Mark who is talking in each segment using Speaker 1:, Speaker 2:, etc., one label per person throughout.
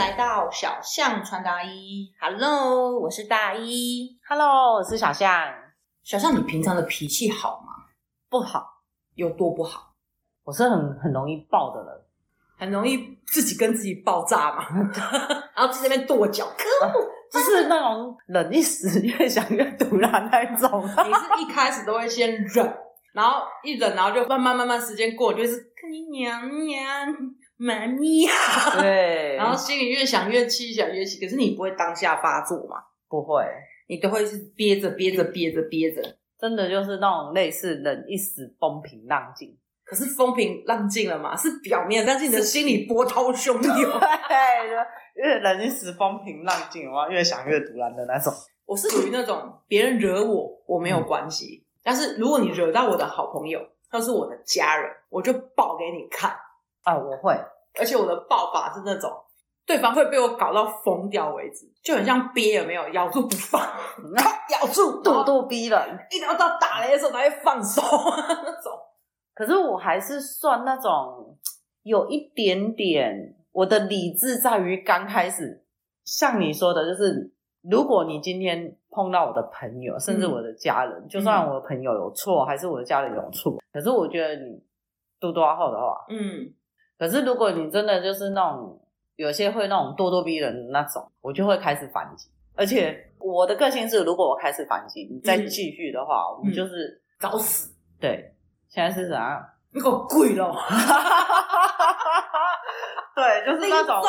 Speaker 1: 来到小象穿搭一，Hello，我是大一
Speaker 2: ，Hello，我是小象。
Speaker 1: 小象，你平常的脾气好吗？
Speaker 2: 不好，
Speaker 1: 有多不好？
Speaker 2: 我是很很容易爆的人，
Speaker 1: 很容易自己跟自己爆炸嘛，然后在那边跺脚，可恶，
Speaker 2: 就是那种忍一时越想越毒辣那一种。
Speaker 1: 你是一开始都会先忍，然后一忍，然后就慢慢慢慢时间过，就是跟你娘娘。妈咪呀，
Speaker 2: 对，
Speaker 1: 然后心里越想越气，想越气。可是你不会当下发作嘛？
Speaker 2: 不会，
Speaker 1: 你都会是憋着憋着憋着憋着，
Speaker 2: 真的就是那种类似忍一时风平浪静。
Speaker 1: 可是风平浪静了嘛？是表面，但是你的心里波涛汹涌。
Speaker 2: 对，越忍一时风平浪静的话，越想越突然的那种。
Speaker 1: 我是属于那种别人惹我，我没有关系。嗯、但是如果你惹到我的好朋友，他是我的家人，我就爆给你看。
Speaker 2: 啊，我会，
Speaker 1: 而且我的爆法是那种，对方会被我搞到疯掉为止，就很像憋有没有咬住不放，咬住
Speaker 2: 咄咄逼人，
Speaker 1: 一直到打雷的时候才会放手 那种。
Speaker 2: 可是我还是算那种有一点点，我的理智在于刚开始，像你说的，就是如果你今天碰到我的朋友，甚至我的家人，嗯、就算我的朋友有错，还是我的家人有错，可是我觉得你多多后的话，嗯。可是，如果你真的就是那种有些会那种咄咄逼人的那种，我就会开始反击。而且我的个性是，如果我开始反击，你再继续的话，嗯、我们就是
Speaker 1: 找死。
Speaker 2: 对，现在是怎样？
Speaker 1: 你给我跪了！
Speaker 2: 对，就是那种。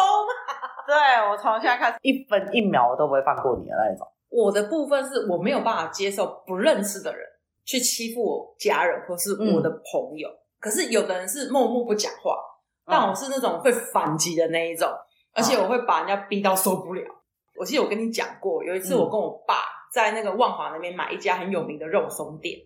Speaker 2: 对，我从现在开始一分一秒我都不会放过你的那一种。
Speaker 1: 我的部分是我没有办法接受不认识的人去欺负我家人或是我的朋友。嗯、可是有的人是默默不讲话。但我是那种会反击的那一种，而且我会把人家逼到受不了。我记得我跟你讲过，有一次我跟我爸在那个万华那边买一家很有名的肉松店，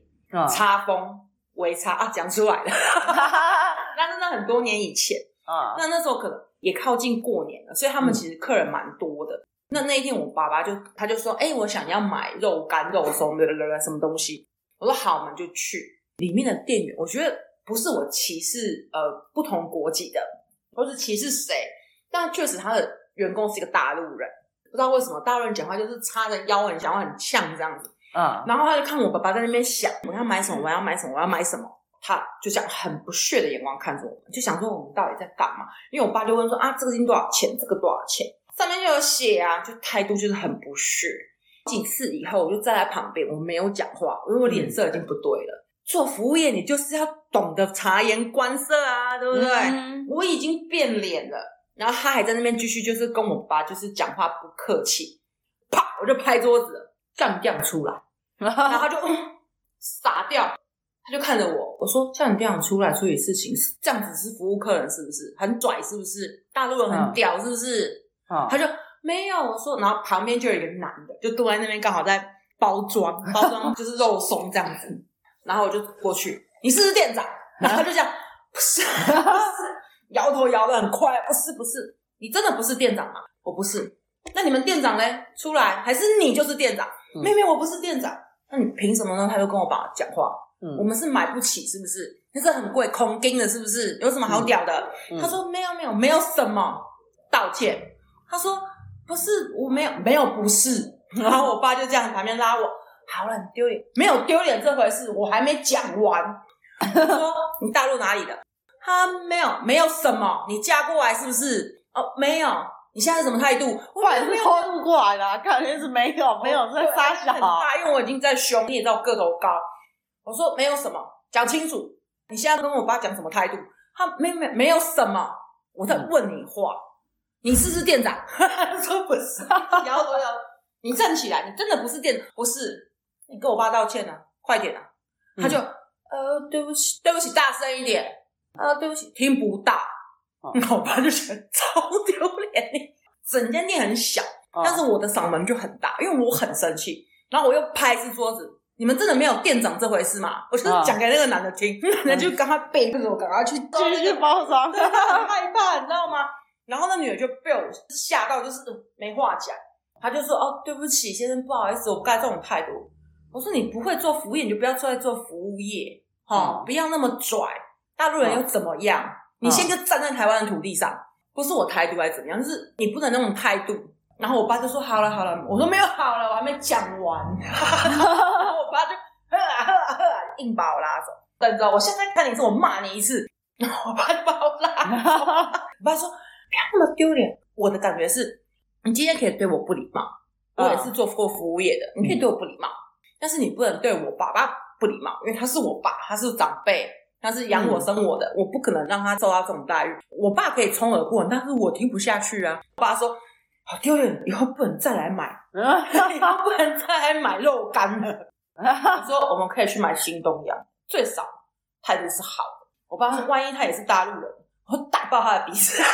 Speaker 1: 叉风微叉啊，讲出来了。那真的很多年以前啊，那那时候可能也靠近过年了，所以他们其实客人蛮多的。那那一天我爸爸就他就说：“哎，我想要买肉干、肉松的什么东西。”我说：“好，我们就去。”里面的店员，我觉得。不是我歧视呃不同国籍的，或是歧视谁，但确实他的员工是一个大陆人，不知道为什么大陆人讲话就是叉着腰，很讲话很呛这样子。嗯，然后他就看我爸爸在那边想我要买什么，我要买什么，我要买什么，他就这样很不屑的眼光看着我们，就想说我们到底在干嘛？因为我爸就问说啊，这个斤多少钱？这个多少钱？上面就有写啊，就态度就是很不屑。几次以后，我就站在旁边，我没有讲话，因为我脸色已经不对了。嗯做服务业，你就是要懂得察言观色啊，对不对？嗯、我已经变脸了，然后他还在那边继续，就是跟我爸就是讲话不客气，啪，我就拍桌子，干掉出来，然后他就、嗯、傻掉，他就看着我，我说像你这样出来处理事情，这样子是服务客人是不是很拽？是不是大陆人很屌？是不是？嗯、他就没有，我说，然后旁边就有一个男的，就坐在那边刚好在包装，包装就是肉松这样子。然后我就过去，你是不是店长？然后他就这样，不是，不是，摇头摇的很快，不是，不是，你真的不是店长吗？我不是。那你们店长呢？出来，还是你就是店长？嗯、妹妹，我不是店长。那你凭什么呢？他就跟我爸讲话。嗯，我们是买不起，是不是？那是很贵，空金的，是不是？有什么好屌的？嗯嗯、他说没有，没有，没有什么，道歉。他说不是，我没有，没有，不是。然后我爸就这样旁边拉我。好了，很丢脸，没有丢脸这回事，我还没讲完。他说你大陆哪里的？他没有，没有什么。你嫁过来是不是？哦，没有。你现在是什么态度？
Speaker 2: 我也是偷渡过来的，看来是没有，没有在撒小。很
Speaker 1: 大，因为我已经在凶，你也知道个头高。我说没有什么，讲清楚。你现在跟我爸讲什么态度？他没没没有什么。我在问你话，你是不是店长？他 说不是，摇头摇。你站起来，你真的不是店长，不是。你跟我爸道歉啊，快点啊！他就、嗯、呃，对不起，对不起，大声一点。呃，对不起，听不到。哦、我爸就觉得超丢脸。整间店很小，哦、但是我的嗓门就很大，因为我很生气。然后我又拍一次桌子，你们真的没有店长这回事吗？我就讲给那个男的听，那 男的就赶快背着我，赶快去
Speaker 2: 继续包装。
Speaker 1: 对，他很害怕，你知道吗？然后那女的就被我吓到，就是没话讲。他就说：“哦，对不起，先生，不好意思，我不该这种态度。”我说，你不会做服务业，你就不要出来做服务业，哈、嗯，不要那么拽。大陆人又怎么样？嗯、你先就站在台湾的土地上。不是我台独还是怎么样，就是你不能那种态度。然后我爸就说好了好了，我说没有好了，我还没讲完。然后我爸就呵啊呵啊呵啊，硬把我拉走。等着，我现在看你一次，我骂你一次。然后我爸就把我拉走。我爸说不要那么丢脸。我的感觉是，你今天可以对我不礼貌，我也是做过服务业的，你可以对我不礼貌，但是你不能对我爸爸不礼貌，因为他是我爸，他是长辈。他是养我生我的，嗯、我不可能让他受到这种待遇。我爸可以充耳不闻，但是我听不下去啊！我爸说好丢脸，以后不能再来买，以后不能再来买肉干了。我说我们可以去买新东阳，最少态度是好的。我爸说，万一他也是大陆人，我打爆他的鼻子。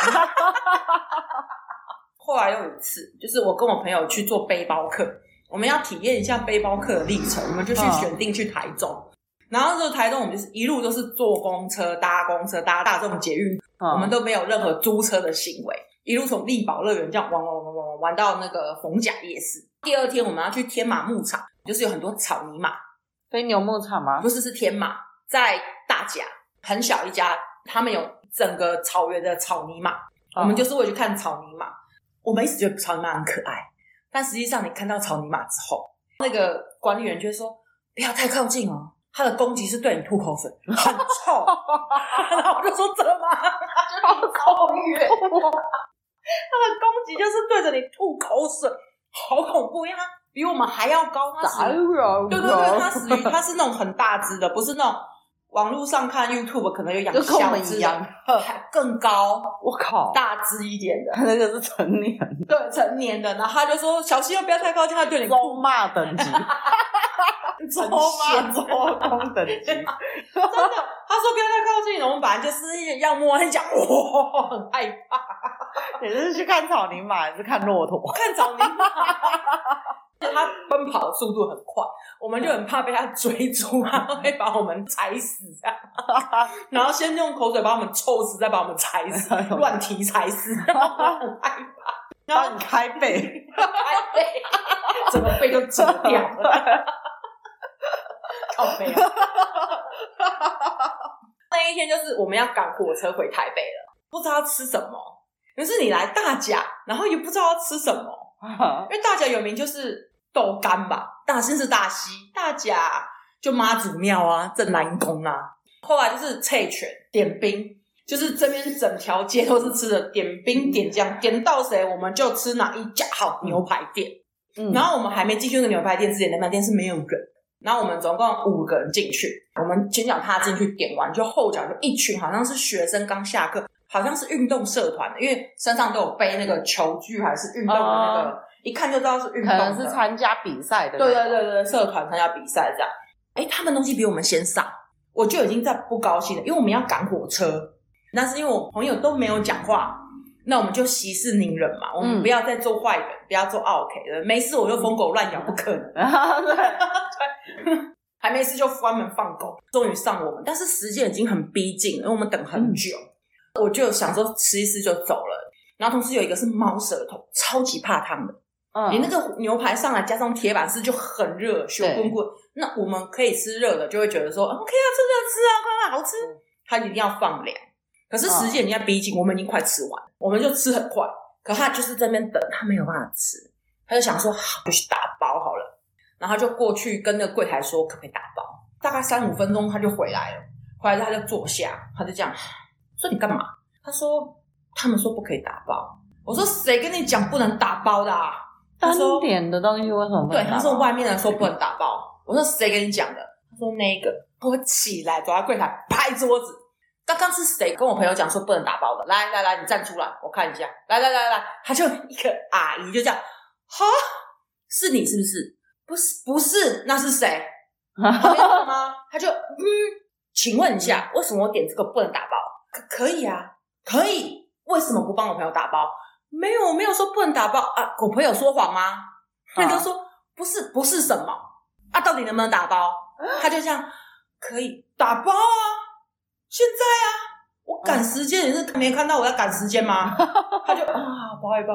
Speaker 1: 后来又有一次，就是我跟我朋友去做背包客，我们要体验一下背包客的历程，我们就去选定去台中。然后这个台中，我们就是一路都是坐公车、搭公车、搭大众捷运，嗯、我们都没有任何租车的行为。一路从丽宝乐园这样玩玩玩玩玩玩到那个逢甲夜市。第二天我们要去天马牧场，就是有很多草泥马。
Speaker 2: 飞牛牧场吗？
Speaker 1: 不是，是天马，在大甲很小一家，他们有整个草原的草泥马。嗯、我们就是为了去看草泥马。我们一直觉得草泥马很可爱，但实际上你看到草泥马之后，那个管理员就会说：“不要太靠近哦。”他的攻击是对你吐口水，很臭。然后我就说怎么？他就超远。他的攻击就是对着你吐口水，好恐怖！因为他比我们还要高，他是对对对，他属于他是那种很大只的，不是那种网络上看 YouTube 可能有养小只的，还更高。我靠，大只一点的，
Speaker 2: 那个是成年的，
Speaker 1: 对成年的。然后他就说小心，不要太靠近，他对你
Speaker 2: 咒骂等级。
Speaker 1: 超嘛，超高等级，真的。他说不要太靠近，我们本来就是要摸，很讲，哇，很害怕。
Speaker 2: 你是去看草泥马还是看骆驼？
Speaker 1: 看草泥马。他奔跑的速度很快，我们就很怕被他追逐，他会把我们踩死这样。然后先用口水把我们臭死，再把我们踩死，乱踢踩死，然后很害怕。
Speaker 2: 然后你开背，
Speaker 1: 开背，整个背都折掉了。好悲啊！那一天就是我们要赶火车回台北了，不知道要吃什么。可是你来大甲，然后也不知道要吃什么，因为大甲有名就是豆干吧，大仙是大溪，大甲就妈祖庙啊、镇南宫啊。后来就是脆拳点兵，就是这边整条街都是吃的点兵点酱，点到谁我们就吃哪一家好牛排店。嗯，然后我们还没进去那个牛排店之前，那家店是没有人。然后我们总共五个人进去，我们前脚踏进去点完，就后脚就一群，好像是学生刚下课，好像是运动社团的，因为身上都有背那个球具还是运动的那个，嗯、一看就知道是运动，可能
Speaker 2: 是参加比赛的。
Speaker 1: 对对对对，社团参加比赛这样。哎，他们东西比我们先上，我就已经在不高兴了，因为我们要赶火车。那是因为我朋友都没有讲话。那我们就息事宁人嘛，我们不要再做坏人，嗯、不要做 OK 的。没事我就疯狗乱咬，不可能。还没事就关门放狗。终于上我们，但是时间已经很逼近，因为我们等很久。嗯、我就想说吃一吃就走了。然后同时有一个是猫舌头，超级怕烫的。嗯，你那个牛排上来加上铁板是就很热，熊滚滚。那我们可以吃热的，就会觉得说 OK 啊，吃热吃啊，快快好吃。它一定要放凉。可是时间已经在逼近，我们已经快吃完，我们就吃很快。可他就是在那边等，他没有办法吃，他就想说好，就去打包好了。然后就过去跟那个柜台说可不可以打包。大概三五分钟他就回来了，回来他就坐下，他就这样说：“你干嘛？”他说：“他们说不可以打包。”我说：“谁跟你讲不能打包的啊？”他说：“点的东西为什么不能打包？”对，他说外面的人说不能打包。我说：“谁跟你讲的？”他说：“那个。”我起来走到柜台拍桌子。刚刚是谁跟我朋友讲说不能打包的？来来来，你站出来，我看一下。来来来来，他就一个阿姨就这样，哈，是你是不是？不是不是，那是谁？吗？他就嗯，请问一下，为什么我点这个不能打包？可可以啊，可以，为什么不帮我朋友打包？没有，我没有说不能打包啊。我朋友说谎吗？他就说不是不是什么啊？到底能不能打包？他就这样，可以打包啊。现在啊，我赶时间，你是没看到我要赶时间吗？他就啊，包一包，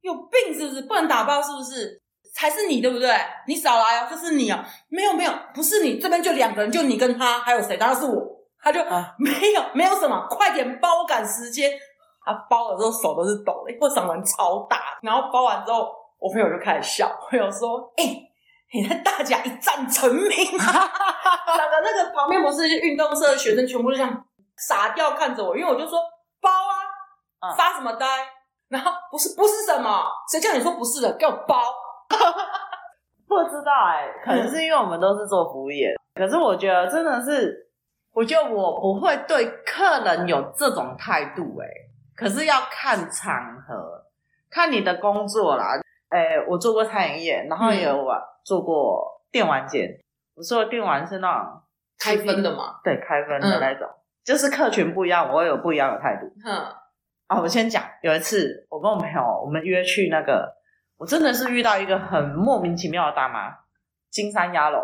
Speaker 1: 有病是不是？不能打包是不是？才是你对不对？你少来哦，这是你哦，没有没有，不是你，这边就两个人，就你跟他，还有谁？当然是我。他就、啊、没有没有什么，快点包，我赶时间。啊，包了之后手都是抖的，我嗓门超大。然后包完之后，我朋友就开始笑，朋友说：“哎、欸，你在大家一战成名啊！”两个那个旁边不是一运动社的学生，全部都这样傻掉看着我，因为我就说包啊，发什么呆？然后不是不是什么？谁叫你说不是的？给我包！
Speaker 2: 不知道哎、欸，可能是因为我们都是做服务业，可是我觉得真的是，我觉得我不会对客人有这种态度哎、欸。可是要看场合，看你的工作啦。诶、欸、我做过餐饮业，然后也有做过电玩间。嗯、我说的电玩是那种
Speaker 1: 开分的嘛？
Speaker 2: 对，开分的那种，嗯、就是客群不一样，我会有不一样的态度。嗯，啊，我先讲，有一次我跟我朋友，我们约去那个，我真的是遇到一个很莫名其妙的大妈，金山鸭肉。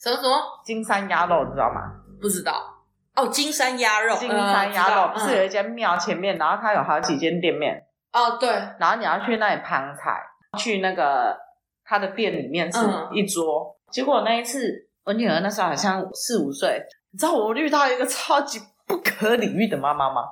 Speaker 1: 什么什么？
Speaker 2: 金山鸭肉，你知道吗？
Speaker 1: 不知道。哦，金山鸭肉，
Speaker 2: 金山鸭肉、嗯、不是有一间庙前面，嗯、然后它有好几间店面。
Speaker 1: 哦，对。
Speaker 2: 然后你要去那里旁菜，去那个他的店里面吃一桌。嗯、结果那一次，我女儿那时候好像四五岁，你知道我遇到一个超级不可理喻的妈妈吗？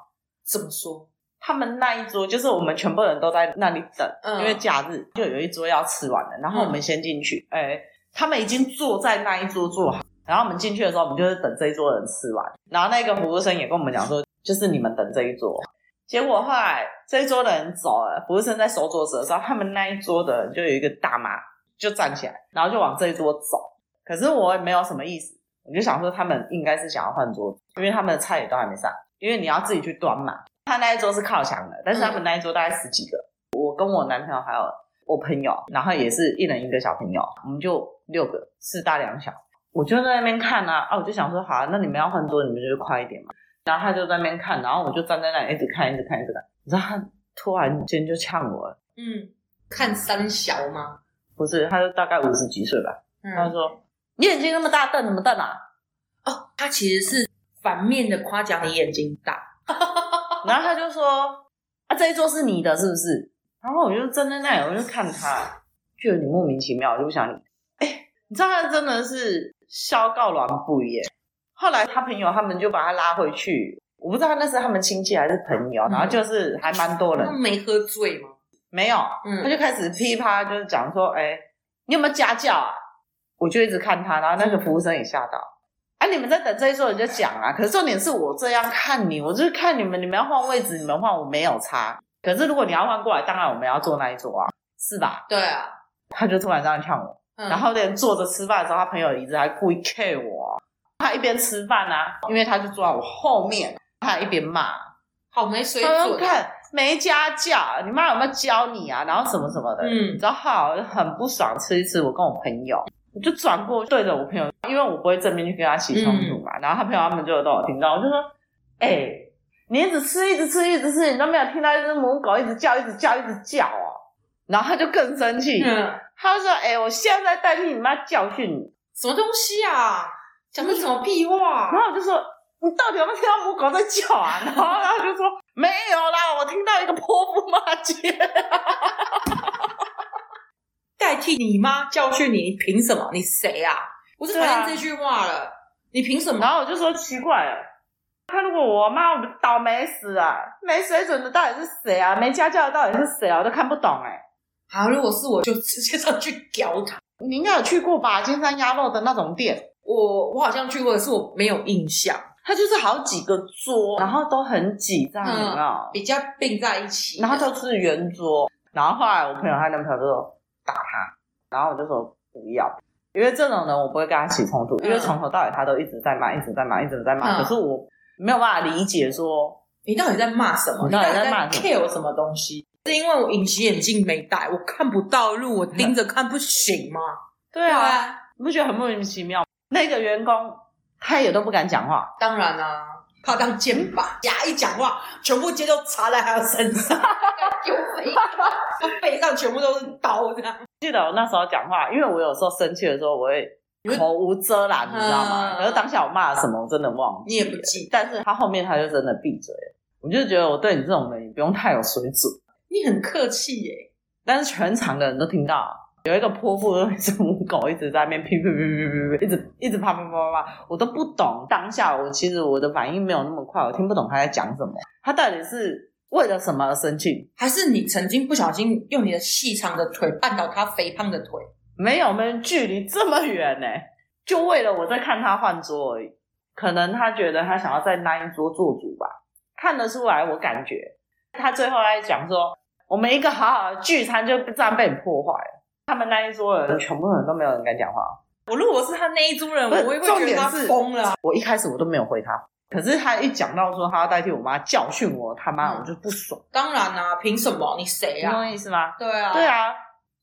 Speaker 1: 怎么说？
Speaker 2: 他们那一桌就是我们全部人都在那里等，嗯、因为假日就有一桌要吃完了，然后我们先进去。哎、嗯，他们已经坐在那一桌坐好。然后我们进去的时候，我们就是等这一桌人吃完。然后那个服务生也跟我们讲说，就是你们等这一桌。结果后来这一桌的人走了，服务生在收桌子的时候，他们那一桌的人就有一个大妈就站起来，然后就往这一桌走。可是我也没有什么意思，我就想说他们应该是想要换桌子，因为他们的菜也都还没上，因为你要自己去端嘛。他那一桌是靠墙的，但是他们那一桌大概十几个，我跟我男朋友还有我朋友，然后也是一人一个小朋友，我们就六个，四大两小。我就在那边看啊，啊，我就想说，好啊，那你们要换桌，你们就快一点嘛。然后他就在那边看，然后我就站在那里一直看，一直看，一直看。你知道他突然间就呛我了，
Speaker 1: 嗯，看三小吗？
Speaker 2: 不是，他就大概五十几岁吧。嗯、他就说：“你眼睛那么大，瞪什么瞪啊？”
Speaker 1: 哦，他其实是反面的夸奖你眼睛大。
Speaker 2: 然后他就说：“啊，这一桌是你的，是不是？”然后我就站在那里，我就看他，就有点莫名其妙，我就不想理。哎，你知道他真的是。肖告软不耶。后来他朋友他们就把他拉回去，我不知道那是他们亲戚还是朋友，然后就是还蛮多人。
Speaker 1: 他没喝醉吗？
Speaker 2: 没有，嗯、他就开始噼啪就是讲说，哎、你有没有家教啊？我就一直看他，然后那个服务生也吓到。哎、你们在等这一桌，人就讲啊。可是重点是我这样看你，我就是看你们，你们要换位置，你们换我没有差。可是如果你要换过来，当然我们要坐那一桌啊，是吧？
Speaker 1: 对啊。
Speaker 2: 他就突然这样呛我。然后连坐着吃饭的时候，他朋友椅子还故意 K 我。他一边吃饭啊，因为他就坐在我后面，他一边骂，
Speaker 1: 好没水准。
Speaker 2: 看没家教，你妈有没有教你啊？然后什么什么的，嗯，然后很不爽，吃一次。我跟我朋友，我就转过对着我朋友，因为我不会正面去跟他起冲突嘛。嗯、然后他朋友他们就都有听到，我就说：“哎、欸，你一直吃，一直吃，一直吃，你都没有听到一只母狗一直叫，一直叫，一直叫哦。”然后他就更生气。嗯他就说：“哎、欸，我现在在代替你妈教训你，
Speaker 1: 什么东西啊？讲的什么屁话？”
Speaker 2: 然后我就说：“你到底有没有听到母狗在叫啊？”然后 他就说：“没有啦，我听到一个泼妇骂街，
Speaker 1: 代替你妈教训你，你凭什么？你谁啊？我是讨厌这句话了，啊、你凭什么？”
Speaker 2: 然后我就说：“奇怪了，他如果我妈我倒霉死啊，没水准的到底是谁啊？没家教的到底是谁啊？我都看不懂哎、欸。”
Speaker 1: 好，如果是我就直接上去屌他。
Speaker 2: 你应该有去过吧？金山鸭肉的那种店，
Speaker 1: 我我好像去过，可是我没有印象。
Speaker 2: 它就是好几个桌，然后都很挤，这样有没有？
Speaker 1: 比较并在一起，
Speaker 2: 然后都是圆桌。然后后来我朋友他男朋友就说打他，然后我就说不要，因为这种人我不会跟他起冲突，因为从头到尾他都一直在骂，一直在骂，一直在骂。可是我没有办法理解说
Speaker 1: 你到底在骂什么？
Speaker 2: 你到底在骂
Speaker 1: care 什么东西？是因为我隐形眼镜没戴，我看不到路，我盯着看不行吗？
Speaker 2: 对啊，你不觉得很莫名其妙？那个员工他也都不敢讲话，
Speaker 1: 当然啦、啊，怕当肩膀，夹一讲话，全部肩都插在他的身上，丢飞，他 背上全部都是刀这样。
Speaker 2: 记得我那时候讲话，因为我有时候生气的时候，我会口无遮拦，你知道吗？可是当下我骂了什么，我真的忘记，
Speaker 1: 你也不记。
Speaker 2: 但是他后面他就真的闭嘴了，我就觉得我对你这种人，你不用太有水准。
Speaker 1: 你很客气耶，
Speaker 2: 但是全场的人都听到有一个泼妇的一只母狗一直在那边噼噼噼噼噼，一直一直啪啪啪啪啪，我都不懂。当下我其实我的反应没有那么快，我听不懂他在讲什么。他到底是为了什么而生气？
Speaker 1: 还是你曾经不小心用你的细长的腿绊倒他肥胖的腿？
Speaker 2: 没有，我们距离这么远呢，就为了我在看他换桌而已。可能他觉得他想要在那一桌做主吧，看得出来。我感觉他最后来讲说，我们一个好好的聚餐就这样被你破坏了。他们那一桌人全部人都没有人敢讲话。
Speaker 1: 我如果是他那一桌人，我会不会觉得他疯了。
Speaker 2: 我一开始我都没有回他，可是他一讲到说他要代替我妈教训我，他妈我就不爽。
Speaker 1: 当然啦，凭什么？你谁啊？
Speaker 2: 懂我意思吗？
Speaker 1: 对啊，
Speaker 2: 对啊，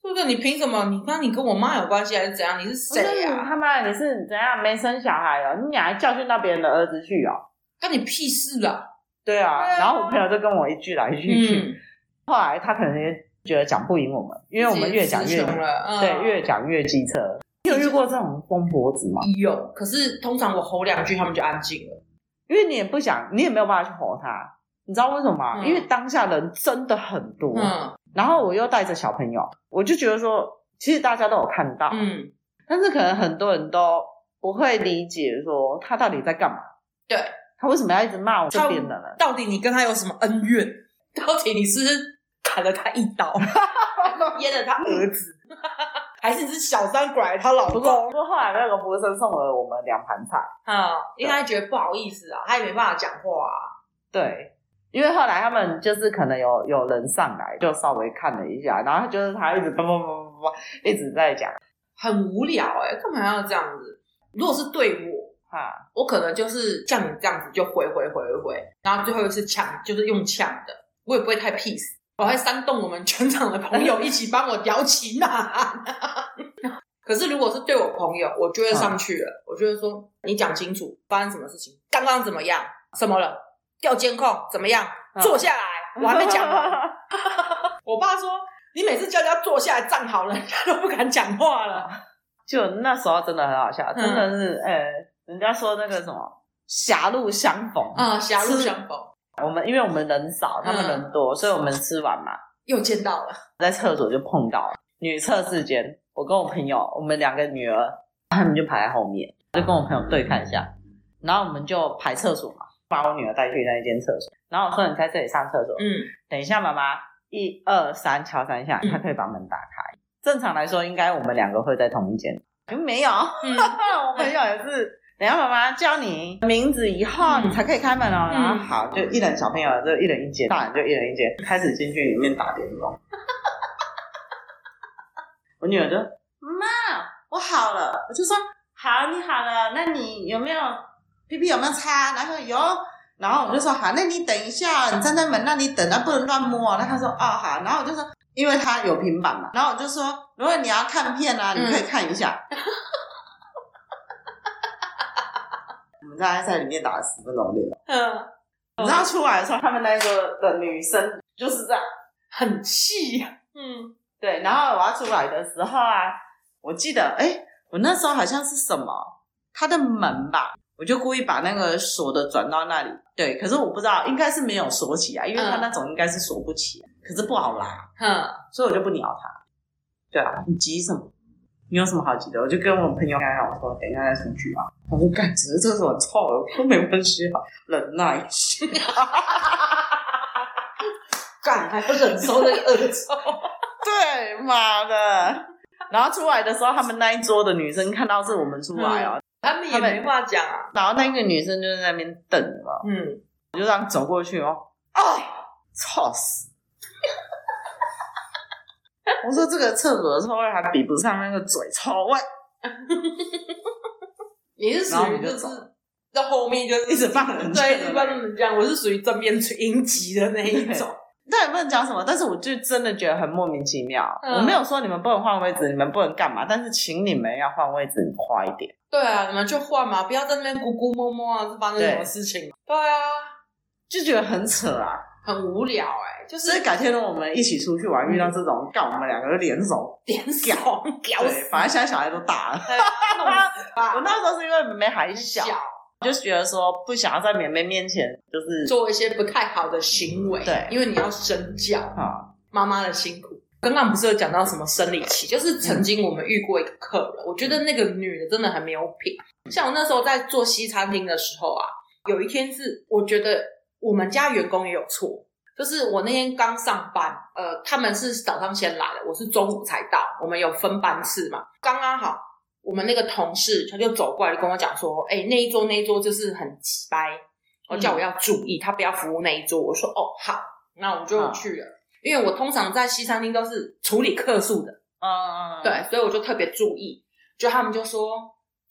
Speaker 1: 是不是？你凭什么？你那你跟我妈有关系还是怎样？你是谁呀？
Speaker 2: 他妈，你是怎样没生小孩哦？你俩还教训到别人的儿子去哦？
Speaker 1: 关你屁事啊！
Speaker 2: 对啊，然后我朋友就跟我一句来一句去，后来他可能也觉得讲不赢我们，因为我们越讲越了对，越讲越机车。你有遇过这种疯婆子吗？
Speaker 1: 有，可是通常我吼两句，他们就安静了，
Speaker 2: 因为你也不想，你也没有办法去吼他，你知道为什么吗？因为当下人真的很多，嗯，然后我又带着小朋友，我就觉得说，其实大家都有看到，嗯，但是可能很多人都不会理解说他到底在干嘛，
Speaker 1: 对，
Speaker 2: 他为什么要一直骂我这边的人？
Speaker 1: 到底你跟他有什么恩怨？到底你是砍了他一刀，阉了他儿子？还是你是小三拐他老公？不过
Speaker 2: 后来那个服务生送了我们两盘菜，
Speaker 1: 啊、嗯，因为他觉得不好意思啊，他也没办法讲话啊。
Speaker 2: 对，因为后来他们就是可能有有人上来，就稍微看了一下，然后就是他一直叭叭叭叭叭一直在讲，
Speaker 1: 很无聊哎、欸，干嘛要这样子？如果是对我，哈，我可能就是像你这样子就回回回回回，然后最后一次抢就是用抢的，我也不会太 peace。我还煽动我们全场的朋友一起帮我摇旗呐喊。可是如果是对我朋友，我就会上去了。我就会说：“你讲清楚，发生什么事情？刚刚怎么样？什么了？调监控怎么样？坐下来，我还没讲完。”我爸说：“你每次叫人家坐下来站好了，人家都不敢讲话了。”
Speaker 2: 就那时候真的很好笑，真的是，哎，人家说那个什么“狭路相逢”
Speaker 1: 啊，“狭路相逢”。
Speaker 2: 我们因为我们人少，他们人多，嗯、所以我们吃完嘛，
Speaker 1: 又见到了，
Speaker 2: 在厕所就碰到了女厕之间。我跟我朋友，我们两个女儿，他们就排在后面，就跟我朋友对看一下，然后我们就排厕所嘛，把我女儿带去那一间厕所，然后我说你在这里上厕所，嗯，等一下妈妈一二三敲三下，她可以把门打开。嗯、正常来说，应该我们两个会在同一间，没有，嗯、我朋友也是。等下，妈妈叫你名字以后，你才可以开门哦。然后好，就一人小朋友就一人一间，大人就一人一间，开始进去里面打电动。我女儿就妈，我好了。我就说好，你好了。那你有没有屁屁有没有擦？然后有。然后我就说好，那你等一下，你站在门那里等，那不能乱摸。然后他说哦好。然后我就说，因为他有平板嘛。然后我就说，如果你要看片啊，你可以看一下。我们在在里面打了十分钟的，嗯，你知道出来的时候，他们那个的女生就是这样，
Speaker 1: 很气呀，
Speaker 2: 嗯，对。然后我要出来的时候啊，我记得，哎，我那时候好像是什么，他的门吧，我就故意把那个锁的转到那里，对。可是我不知道，应该是没有锁起来，因为他那种应该是锁不起来，可是不好拉，嗯，所以我就不鸟他。对啊，你急什么？你有什么好急的？我就跟我朋友讲讲，我说等一下再出去啊。我说干，只是这是我臭了，都没关系啊，忍耐一下。
Speaker 1: 干，还不忍受那个恶臭？
Speaker 2: 对，妈的！然后出来的时候，他们那一桌的女生看到是我们出来哦，
Speaker 1: 他们也没话讲啊。
Speaker 2: 然后那个女生就在那边等嘛，嗯，我就这样走过去哦，啊，臭死！我说这个厕所的臭味还比不上那个嘴臭味。
Speaker 1: 你是属于就是在后面就是
Speaker 2: 一直放人，
Speaker 1: 对，一直放人讲。我是属于正面迎击的那一种。
Speaker 2: 但也不能讲什么，但是我就真的觉得很莫名其妙。嗯、我没有说你们不能换位置，你们不能干嘛，但是请你们要换位置，你快一点。
Speaker 1: 对啊，你们就换嘛，不要在那边咕咕摸摸啊，是发生什么事情？对，对啊，
Speaker 2: 就觉得很扯啊。
Speaker 1: 很无聊哎、欸，就是
Speaker 2: 所以改天呢，我们一起出去玩，遇到这种，干我们两个就联手，
Speaker 1: 联手屌死。
Speaker 2: 反正现在小孩都大了，我那时候是因为妹妹还小，小就觉得说不想要在妹妹面前就是
Speaker 1: 做一些不太好的行为，对，因为你要身教啊，妈妈的辛苦。刚刚不是有讲到什么生理期，就是曾经我们遇过一个客人，我觉得那个女的真的很没有品。像我那时候在做西餐厅的时候啊，有一天是我觉得。我们家员工也有错，就是我那天刚上班，呃，他们是早上先来的，我是中午才到，我们有分班次嘛，刚刚好，我们那个同事他就走过来就跟我讲说，哎、欸，那一桌那一桌就是很挤掰，我叫我要注意，他不要服务那一桌，我说哦好，那我就去了，因为我通常在西餐厅都是处理客诉的，嗯嗯，对，所以我就特别注意，就他们就说，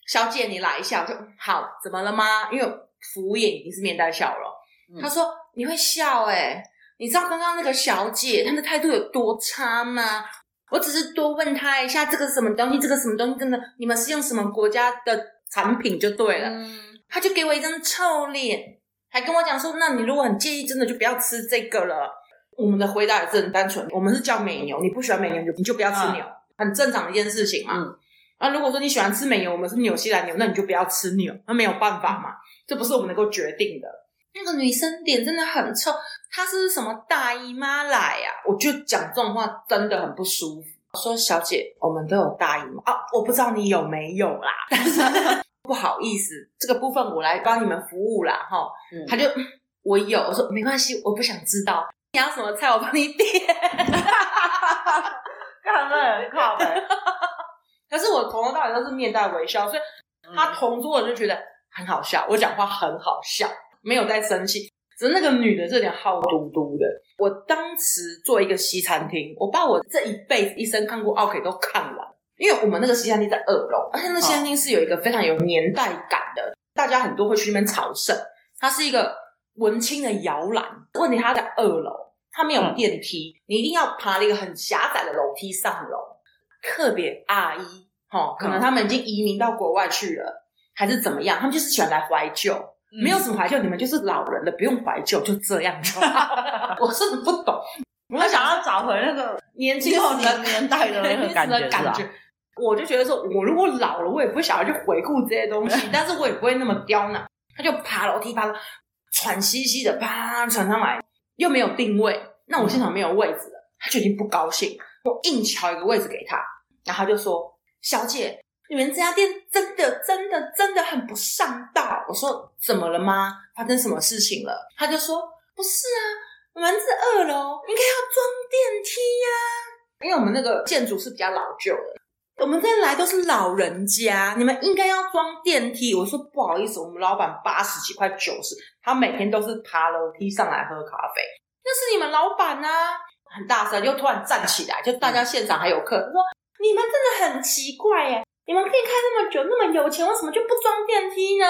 Speaker 1: 小姐你来一下，我就好，怎么了吗？因为服务业已经是面带笑容。嗯、他说：“你会笑哎、欸，你知道刚刚那个小姐她的态度有多差吗？我只是多问她一下，这个什么东西，这个什么东西，真的，你们是用什么国家的产品就对了。嗯”他就给我一张臭脸，还跟我讲说：“那你如果很介意，真的就不要吃这个了。”我们的回答也是很单纯，我们是叫美牛，你不喜欢美牛，你就你就不要吃牛，嗯、很正常的一件事情嘛。嗯、啊，如果说你喜欢吃美牛，我们是纽西兰牛，那你就不要吃牛，那没有办法嘛，这不是我们能够决定的。那个女生脸真的很臭，她是什么大姨妈来呀、啊？我就讲这种话真的很不舒服。我说小姐，我们都有大姨妈啊，我不知道你有没有啦，但 是不好意思，这个部分我来帮你们服务啦，哈。嗯、他就我有，我说没关系，我不想知道你要什么菜，我帮你点。看得很靠北，可是我从头到尾都是面带微笑，所以他同桌我就觉得很好笑，我讲话很好笑。没有在生气，只是那个女的这点好嘟嘟的。我当时做一个西餐厅，我把我这一辈子一生看过奥 K 都看完，因为我们那个西餐厅在二楼，而且那西餐厅是有一个非常有年代感的，大家很多会去那边朝圣。它是一个文青的摇篮，问题它在二楼，它没有电梯，你一定要爬了一个很狭窄的楼梯上楼。特别阿姨，哈，可能他们已经移民到国外去了，还是怎么样，他们就是喜欢来怀旧。没有什么怀旧，你们就是老人了，不用怀旧，就这样就好。我是不懂，我想要找回那个年轻后的年代的那个感觉，感觉。我就觉得说，我如果老了，我也不想要去回顾这些东西，但是我也不会那么刁难。他就爬楼梯，爬了，喘兮兮的啪喘上来，又没有定位，那我现场没有位置了，他就已经不高兴。我硬乔一个位置给他，然后他就说：“小姐。”你们这家店真的真的真的很不上道。我说怎么了吗？发生什么事情了？他就说不是啊，我们是二楼，应该要装电梯呀、啊。因为我们那个建筑是比较老旧的，我们这边来都是老人家，你们应该要装电梯。我说不好意思，我们老板八十几块九十，他每天都是爬楼梯上来喝咖啡。那是你们老板啊，很大声，又突然站起来，就大家现场还有客人说你们真的很奇怪耶。你们可以开那么久，那么有钱，为什么就不装电梯呢？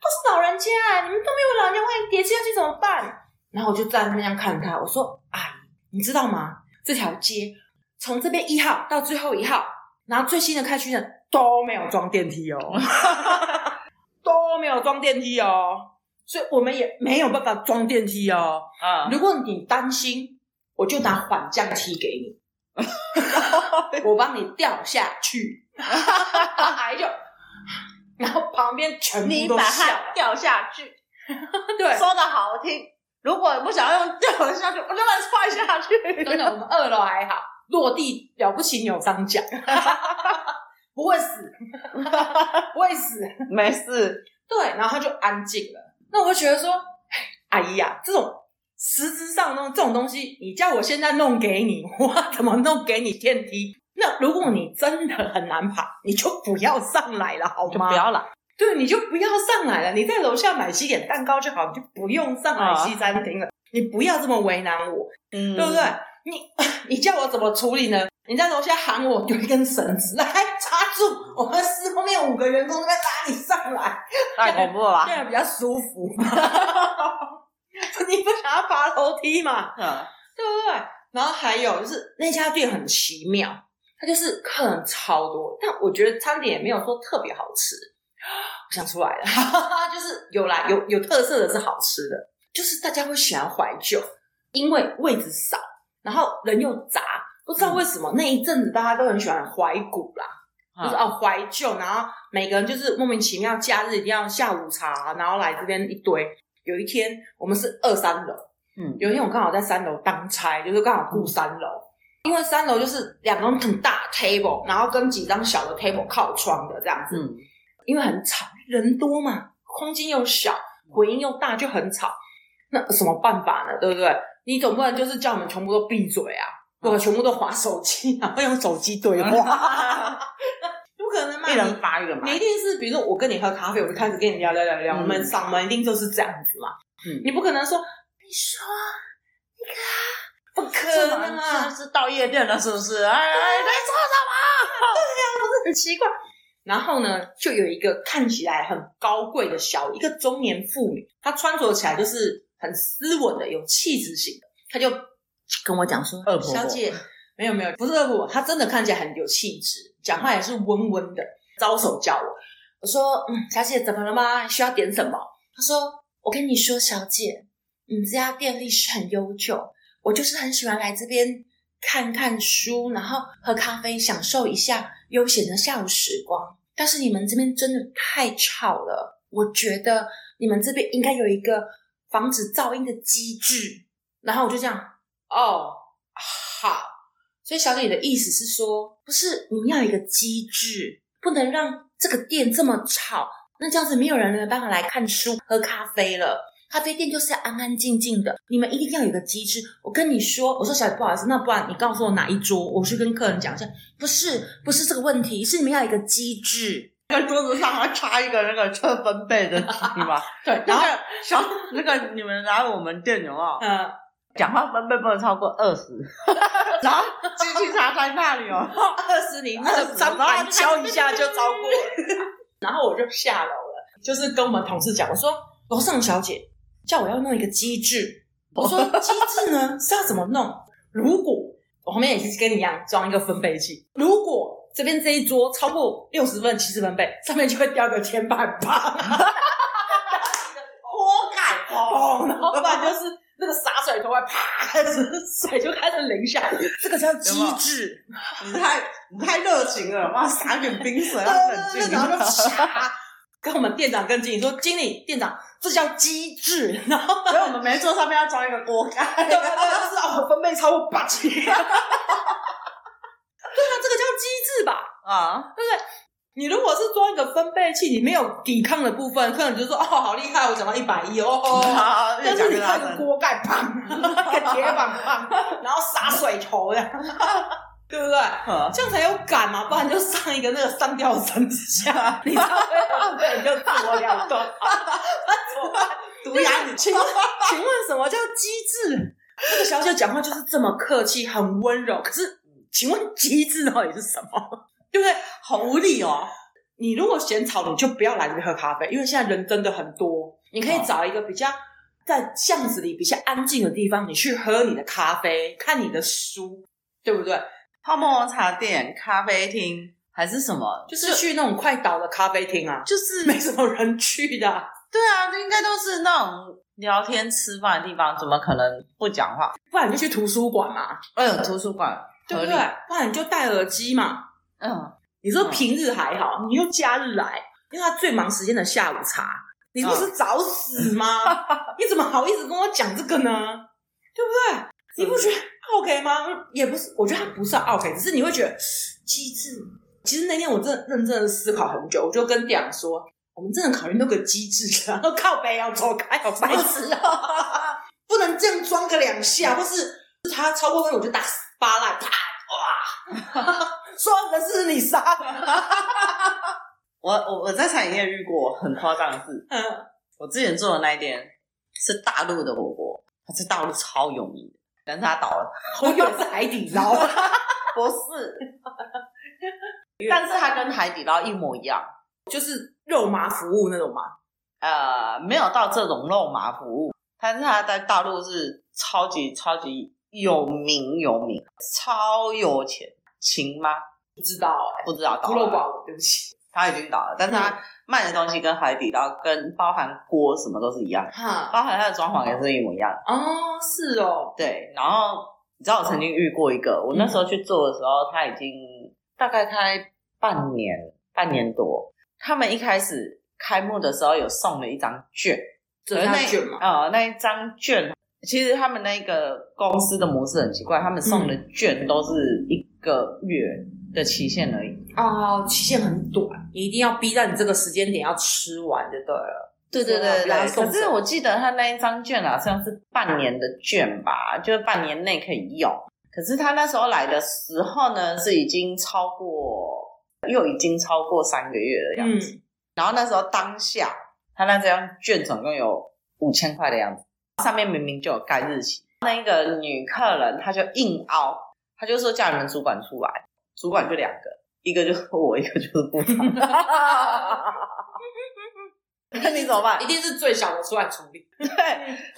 Speaker 1: 都是老人家，你们都没有老人家，万一跌下去怎么办？然后我就站在那边看他，我说：“阿姨，你知道吗？这条街从这边一号到最后一号，然后最新的开区的都没有装电梯哦，都没有装电梯哦，所以我们也没有办法装电梯哦。啊，如果你担心，我就拿缓降梯给你，我帮你掉下去。” 哈就，然后旁边全部都笑，掉下去。对，说的好听。如果不想要用掉下去，我就来踹下去。真的，我们二楼还好，落地了不起扭伤脚，不会死，不会死，没事。对，然后他就安静了。那我就觉得说，阿姨呀，这种实质上的这种东西，你叫我现在弄给你，我怎么弄给你电梯？那如果你真的很难爬，你就不要上来了，好吗？就不要了。对，你就不要上来了。你在楼下买西点蛋糕就好，你就不用上来西餐厅了。哦、你不要这么为难我，嗯，对不对？你你叫我怎么处理呢？你在楼下喊我，有一根绳子来插住，我们四后面五个员工在拉你上来，
Speaker 2: 太恐怖了吧？
Speaker 1: 这样比较舒服。你不想要爬楼梯嘛？嗯，对不对？然后还有就是那家店很奇妙。它就是客人超多，但我觉得餐点也没有说特别好吃。我想出来了，就是有啦有有特色的是好吃的，就是大家会喜欢怀旧，因为位置少，然后人又杂，不知道为什么、嗯、那一阵子大家都很喜欢怀古啦，嗯、就是哦怀旧，然后每个人就是莫名其妙假日一定要下午茶，然后来这边一堆。有一天我们是二三楼，嗯，有一天我刚好在三楼当差，就是刚好顾三楼。嗯因为三楼就是两张很大 table，然后跟几张小的 table 靠窗的这样子。嗯，因为很吵，人多嘛，空间又小，回音又大，就很吵。那什么办法呢？对不对？你总不能就是叫我们全部都闭嘴啊，或者全部都划手机，然后用手机对话。不可能嘛？
Speaker 2: 一人发一个嘛。
Speaker 1: 你一定是，比如说我跟你喝咖啡，我就开始跟你聊聊聊聊，嗯、我们嗓门一定就是这样子嘛。嗯，你不可能说，你说，你看，不可能啊！
Speaker 2: 是到夜店了，是不是？哎哎，在做什么？
Speaker 1: 对呀，不是很奇怪。然后呢，就有一个看起来很高贵的小一个中年妇女，她穿着起来就是很斯文的，有气质型的。她就跟我讲说：“
Speaker 2: 二婆婆
Speaker 1: 小姐，没有没有，不是二婆婆，她真的看起来很有气质，讲话也是温温的，招手叫我。我说：嗯，小姐怎么了吗？需要点什么？她说：我跟你说，小姐，你这家店历史很悠久，我就是很喜欢来这边看看书，然后喝咖啡，享受一下悠闲的下午时光。”但是你们这边真的太吵了，我觉得你们这边应该有一个防止噪音的机制。然后我就这样，哦，好。所以小姐的意思是说，不是你们要一个机制，不能让这个店这么吵，那这样子没有人没有办法来看书、喝咖啡了。咖啡店就是要安安静静的，你们一定要有个机制。我跟你说，我说小姐不好意思，那不然你告诉我哪一桌，我去跟客人讲一下。不是，不是这个问题，是你们要有一个机制。
Speaker 2: 那个桌子上还插一个那个测分贝的机嘛？
Speaker 1: 对，然后
Speaker 2: 小那个你们来我们店有没有？嗯，讲话分贝不能超过二十，然后机器插在那里哦，
Speaker 1: 二十你那个张盘敲一下就超过了。然后我就下楼了，就是跟我们同事讲，我说楼上小姐。叫我要弄一个机制，我说 机制呢是要怎么弄？如果我后面也是跟你一样装一个分贝器，如果这边这一桌超过六十分、七十分贝，上面就会掉个天板棒，锅盖 砰，然后不然就是那个洒水头会啪，水就开始淋下来，这个叫机制。
Speaker 2: 你太你太热情了，哇洒点冰水，要冷静，
Speaker 1: 然后就啪。跟我们店长跟经理说，经理店长，这叫机制。然后，
Speaker 2: 所以我们每桌上面要装一个锅盖。
Speaker 1: 对对对，就是哦，分贝超过八级。对啊，这个叫机制吧？啊，对不对？你如果是装一个分贝器，你没有抵抗的部分，客人就说哦，好厉害，我讲到一百一哦。但是你看个锅盖，砰，个铁板砰，然后洒水头的。对不对？嗯、这样才有感嘛，不然就上一个那个上吊绳子下，你才会对，就自我了断。毒牙，你，请问，请问什么叫机智？这个小姐讲话就是这么客气，很温柔。可是，请问机智到底是什么？对不对？好无理哦！你如果嫌吵，你就不要来这边喝咖啡，因为现在人真的很多。你可以找一个比较在巷子里比较安静的地方，你去喝你的咖啡，看你的书，对不对？
Speaker 2: 泡沫茶店、咖啡厅还是什么？
Speaker 1: 就是去那种快倒的咖啡厅啊，就是 没什么人去的。
Speaker 2: 对啊，应该都是那种聊天吃饭的地方，怎么可能不讲话？
Speaker 1: 不然你就去图书馆嘛。
Speaker 2: 嗯，图书馆
Speaker 1: 对不对？不然你就戴耳机嘛。嗯，你说平日还好，你又假日来，因为他最忙时间的下午茶，你不是找死吗？你怎么好意思跟我讲这个呢？对不对？你不觉得？OK 吗？也不是，我觉得它不是 OK，只是你会觉得机制。其实那天我真的认真的思考很久，我就跟店长说，我们真的考虑那个机制，然后靠背要走开，好白痴啊！不能这样装个两下，或是他超过分我就打巴烂，啪哇！说的是你杀的。
Speaker 2: 我我我在餐饮业遇过很夸张的事。嗯，我之前做的那一店是大陆的火锅，它是大陆超有名的。但是他倒了，
Speaker 1: 我以为是海底捞，
Speaker 2: 不是。但是它跟海底捞一模一样，
Speaker 1: 就是肉麻服务那种吗？
Speaker 2: 呃，没有到这种肉麻服务，但是他在大陆是超级超级有名有名，超有钱，秦吗？
Speaker 1: 不知道哎、欸，
Speaker 2: 不知道。
Speaker 1: 孤陋寡闻，对不起，
Speaker 2: 他已经倒了，但是他。卖的东西跟海底捞跟包含锅什么都是一样，哈包含它的装潢也是一模一样。
Speaker 1: 哦，是哦，
Speaker 2: 对。然后你知道我曾经遇过一个，我那时候去做的时候，他已经大概开半年，半年多。他们一开始开幕的时候有送了一张券，
Speaker 1: 这张券嘛，
Speaker 2: 呃，那一张券，其实他们那个公司的模式很奇怪，他们送的券都是一个月的期限而已。
Speaker 1: 哦，期限很短，你一定要逼到你这个时间点要吃完就对了。
Speaker 2: 对对对对，可是我记得他那一张券好像是半年的券吧，就是半年内可以用。可是他那时候来的时候呢，是已经超过，又已经超过三个月的样子。嗯、然后那时候当下，他那张券总共有五千块的样子，上面明明就有盖日期。那一个女客人，她就硬凹，她就说叫你们主管出来，主管就两个，一个就是 我，一个就是部长。那你怎么办？
Speaker 1: 一定是最小的出来处理。
Speaker 2: 对，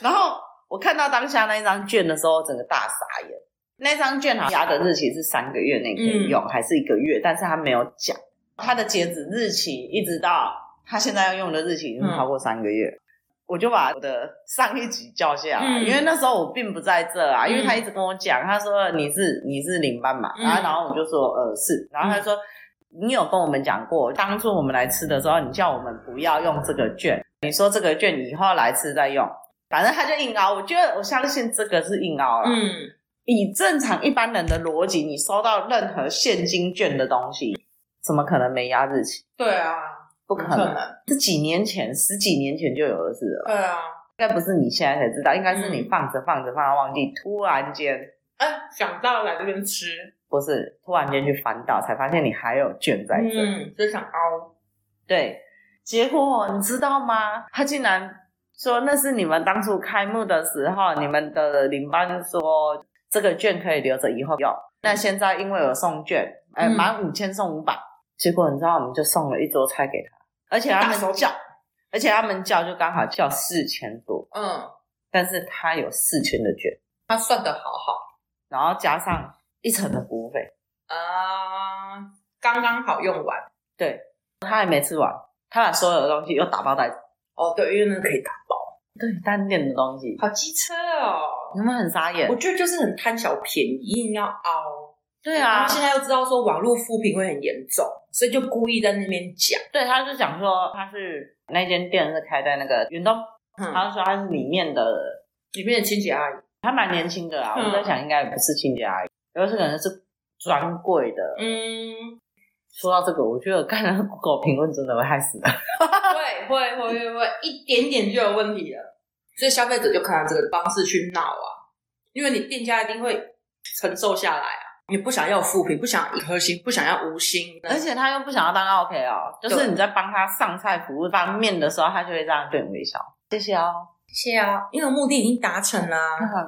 Speaker 2: 然后我看到当下那一张券的时候，整个大傻眼。那张券好像压的日期是三个月内可以用，嗯、还是一个月？但是他没有讲他的截止日期，一直到他现在要用的日期已经超过三个月。嗯、我就把我的上一级叫下来，嗯、因为那时候我并不在这啊，因为他一直跟我讲，他说你是你是领班嘛，然后、嗯、然后我就说呃是，然后他说。你有跟我们讲过，当初我们来吃的时候，你叫我们不要用这个券，你说这个券以后来吃再用，反正他就硬凹。我觉得我相信这个是硬凹了。嗯，以正常一般人的逻辑，你收到任何现金券的东西，怎么可能没压日期？
Speaker 1: 对啊，
Speaker 2: 不可能，是几年前、十几年前就有的事了。
Speaker 1: 对啊，
Speaker 2: 应该不是你现在才知道，应该是你放着放着放到忘记，突然间
Speaker 1: 哎想到来这边吃。
Speaker 2: 不是突然间去翻到，才发现你还有券在这，
Speaker 1: 嗯，就想凹。
Speaker 2: 对，结果你知道吗？他竟然说那是你们当初开幕的时候，你们的领班说这个券可以留着以后用。那现在因为有送券，哎、嗯，满五千送五百。结果你知道，我们就送了一桌菜给他，而且他们叫，而且他们叫就刚好叫四千多。嗯，但是他有四千的券，
Speaker 1: 他算的好好，
Speaker 2: 然后加上。一层的服务费
Speaker 1: 啊，刚刚好用完。
Speaker 2: 对，他还没吃完，他把所有的东西又打包带走。
Speaker 1: 哦，对，因为那个可以打包。
Speaker 2: 对，单点的东西。
Speaker 1: 好机车哦！
Speaker 2: 你们很傻眼。
Speaker 1: 我觉得就是很贪小便宜，硬要凹。
Speaker 2: 对啊。
Speaker 1: 然后现在又知道说网络扶贫会很严重，所以就故意在那边讲。
Speaker 2: 对，他就讲说他是那间店是开在那个远东，嗯、他就说他是里面的
Speaker 1: 里面的清洁阿姨，
Speaker 2: 他蛮年轻的啊，嗯、我在想应该不是清洁阿姨。有时可能是专柜的。嗯，说到这个，我觉得看那个狗评论真的会害死的。
Speaker 1: 会会会会会，一点点就有问题了。所以消费者就看到这个方式去闹啊，因为你店家一定会承受下来啊。你不想要负评，不想要一颗星，不想要无星，
Speaker 2: 而且他又不想要当 OK 哦。就是你在帮他上菜服务方面的时候，他就会这样对你微笑。谢谢哦，
Speaker 1: 谢谢啊，因为目的已经达成了。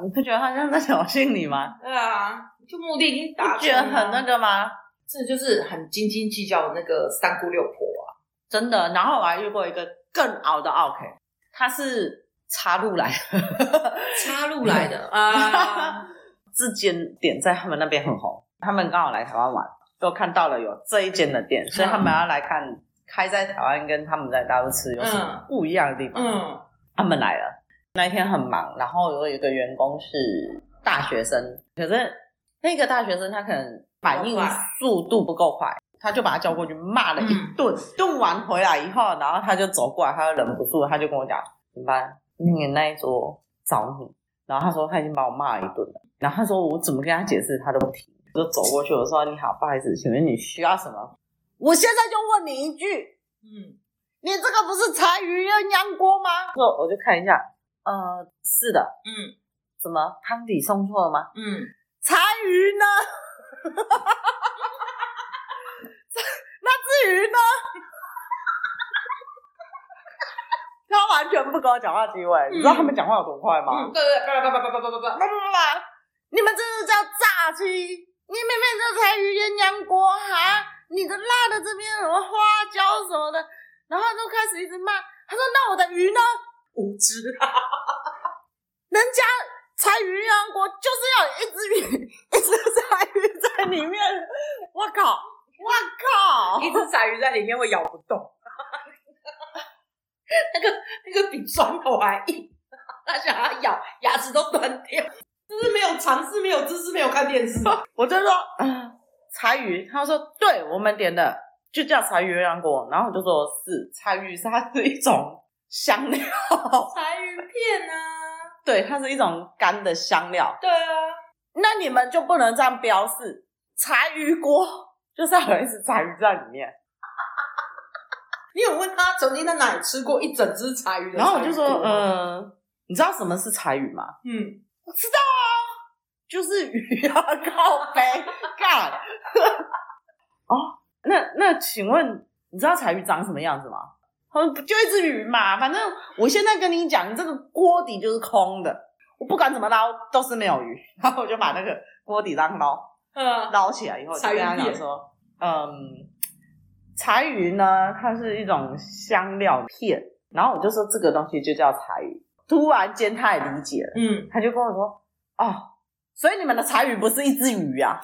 Speaker 2: 你不觉得他像在挑衅你吗？
Speaker 1: 对啊。就目的已经达成了，
Speaker 2: 觉得很那个吗？
Speaker 1: 这就是很斤斤计较的那个三姑六婆啊，
Speaker 2: 真的。然后我还遇过一个更熬的 OK，他是插入来的，
Speaker 1: 插入来的啊。
Speaker 2: 这间店在他们那边很红，他们刚好来台湾玩，都看到了有这一间的店，所以他们要来看开在台湾跟他们在大陆吃有什么不一样的地方。嗯，他们来了，那一天很忙，然后有一个员工是大学生，可是。那个大学生他可能反应速度不够快，他就把他叫过去骂了一顿，顿、嗯、完回来以后，然后他就走过来，他就忍不住，他就跟我讲：“怎么办？那个那一桌找你。”然后他说他已经把我骂了一顿了，然后他说我怎么跟他解释，他都不听，就走过去我说：“你好，不好意思，请问你需要什么？”我现在就问你一句，嗯，你这个不是柴鱼鸳鸯锅吗？说我就看一下，呃，是的，嗯，怎么汤底送错了吗？嗯。柴鱼呢？那至于呢？他完全不跟我讲话机会，嗯、你知道他们讲话有多快吗？
Speaker 1: 对、对对，叭叭叭叭叭叭叭叭叭叭叭！
Speaker 2: 你们这是叫炸鸡？你明明这柴鱼鸳鸯锅哈？你的辣的这边什么花椒什么的，然后就开始一直骂。他说：“那我的鱼呢？”
Speaker 1: 无知，
Speaker 2: 人家。柴鱼鸳鸯锅就是要有一只鱼，一只柴鱼在里面。我靠！我靠！
Speaker 1: 一只柴鱼在里面会咬不动，那个那个比砖头还硬，他想要咬，牙齿都断掉。就是没有尝试，没有知识，没有看电视。
Speaker 2: 我就说，嗯，柴鱼。他说，对，我们点的就叫柴鱼鸳鸯锅。然后我就说，是柴鱼，是它是一种香料，
Speaker 1: 柴鱼片啊。
Speaker 2: 对，它是一种干的香料。
Speaker 1: 对啊，
Speaker 2: 那你们就不能这样标示，柴鱼锅就是要有一只柴鱼在里面。
Speaker 1: 你有问他曾经在哪里吃过一整只柴鱼的？
Speaker 2: 然后我就说，呃，你知道什么是柴鱼吗？
Speaker 1: 嗯，
Speaker 2: 我知道啊，就是鱼啊，靠北干。哦，那那请问你知道柴鱼长什么样子吗？他说就一只鱼嘛，反正我现在跟你讲，这个锅底就是空的，我不管怎么捞都是没有鱼。然后我就把那个锅底当捞，捞起来以后就跟他讲说，嗯。柴鱼呢，它是一种香料片，然后我就说这个东西就叫柴鱼。突然间他也理解了，嗯，他就跟我说：“哦，所以你们的柴鱼不是一只鱼啊？”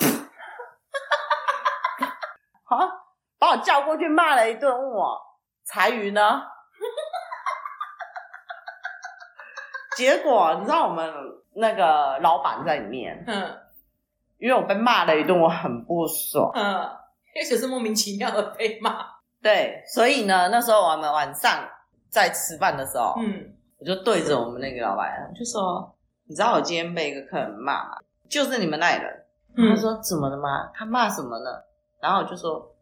Speaker 2: 好，把我叫过去骂了一顿，问我柴鱼呢？结果你知道我们那个老板在里面，嗯，因为我被骂了一顿，我很不爽，嗯。
Speaker 1: 也许是莫名其妙的被骂，
Speaker 2: 对，所以呢，那时候我们晚上在吃饭的时候，嗯，我就对着我们那个老板就说：“你知道我今天被一个客人骂吗？就是你们那人。嗯”他说：“怎么了吗？他骂什么呢？”然后我就说：“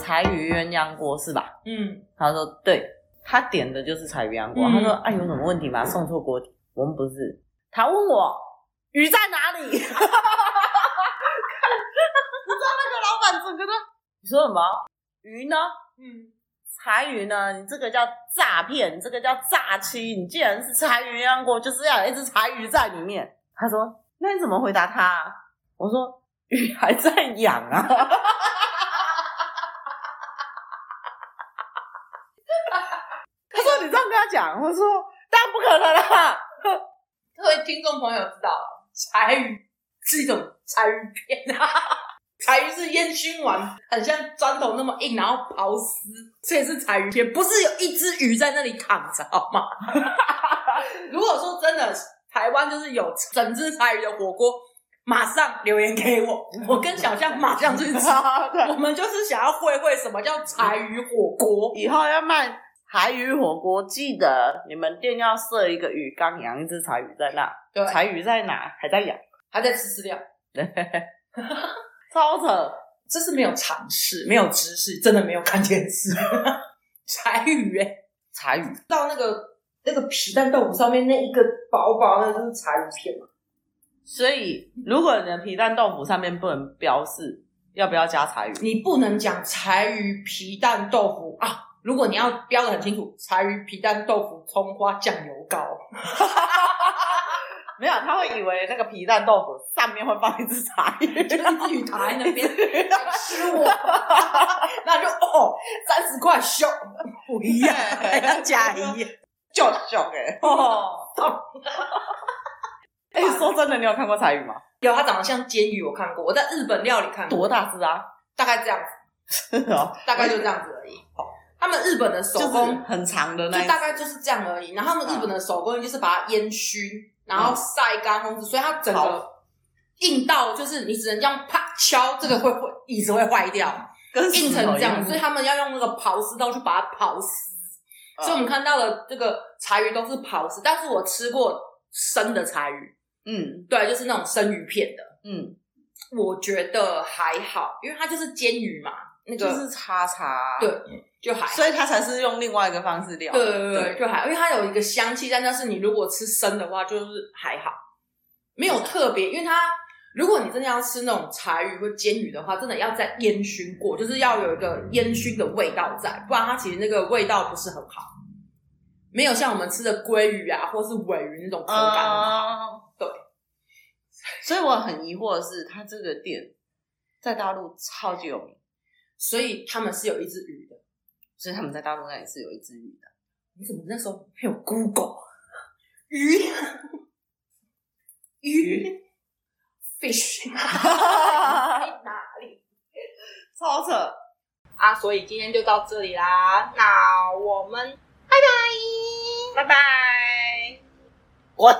Speaker 2: 柴鱼鸳鸯锅是吧？”嗯，他说：“对，他点的就是柴鱼鸳鸯锅。嗯”他说：“啊，有什么问题吗？送错锅底？我们不是。”他问我鱼在哪里？你知道那个老板整个都。你说什么鱼呢？嗯，柴鱼呢？你这个叫诈骗，你这个叫诈欺。你既然是柴鱼鸳鸯锅，就是要有一只柴鱼在里面。他说：“那你怎么回答他？”我说：“鱼还在养啊。”他说：“你这样跟他讲。”我说：“当然不可能啦。”
Speaker 1: 各位听众朋友知道，柴鱼是一种柴鱼片啊。柴鱼是烟熏完，很像砖头那么硬，然后刨丝，所以是柴鱼片，不是有一只鱼在那里躺着，好吗？如果说真的，台湾就是有整只柴鱼的火锅，马上留言给我，我跟小象马上去吃。我们就是想要会会什么叫柴鱼火锅，
Speaker 2: 以后要卖柴鱼火锅，记得你们店要设一个鱼缸，养一只柴鱼在那。对，柴鱼在哪？还在养，
Speaker 1: 还在吃饲料。对。
Speaker 2: 超扯！
Speaker 1: 这是没有尝试，没有知识，真的没有看电视。柴鱼哎、欸，
Speaker 2: 柴鱼
Speaker 1: 到那个那个皮蛋豆腐上面那一个薄薄的，就是柴鱼片嘛。
Speaker 2: 所以，如果你的皮蛋豆腐上面不能标示要不要加柴鱼，
Speaker 1: 你不能讲柴鱼皮蛋豆腐啊。如果你要标的很清楚，柴鱼皮蛋豆腐葱花酱油膏。
Speaker 2: 没有，他会以为那个皮蛋豆腐上面会放一只柴鱼，
Speaker 1: 就是鱼躺在那边 吃我，那就哦，三十块秀不一样，还要加一，
Speaker 2: 就秀哎哦。哎，说真的，你有看过柴鱼吗？
Speaker 1: 有，它长得像煎鱼，我看过，我在日本料理看过。
Speaker 2: 多大只啊？
Speaker 1: 大概这样子，是哦，大概就这样子而已。他们日本的手工
Speaker 2: 很长的，那
Speaker 1: 就大概就是这样而已。然后他们日本的手工就是把它烟熏。然后晒干烘制，所以它整个硬到就是你只能这样啪敲，这个会会椅子会坏掉，硬成这样，所以他们要用那个刨丝刀去把它刨丝。所以我们看到的这个柴鱼都是刨丝，但是我吃过生的柴鱼，嗯，对，就是那种生鱼片的，嗯，我觉得还好，因为它就是煎鱼嘛，那个
Speaker 2: 就是叉叉，
Speaker 1: 对。就还，
Speaker 2: 所以它才是用另外一个方式料。
Speaker 1: 对对对，对就还，因为它有一个香气但，但是你如果吃生的话，就是还好，没有特别。因为它，如果你真的要吃那种柴鱼或煎鱼的话，真的要再烟熏过，就是要有一个烟熏的味道在，不然它其实那个味道不是很好，没有像我们吃的鲑鱼啊或是尾鱼那种口感很好。Uh, 对，
Speaker 2: 所以我很疑惑的是，它这个店在大陆超级有名，
Speaker 1: 所以他们是有一只鱼的。
Speaker 2: 所以他们在大陆那里是有一只鱼的。
Speaker 1: 你怎么那时候没有 Google 鱼鱼 fish 哪里？
Speaker 2: 超扯
Speaker 1: 啊！所以今天就到这里啦。那我们拜拜，拜拜。
Speaker 2: 我。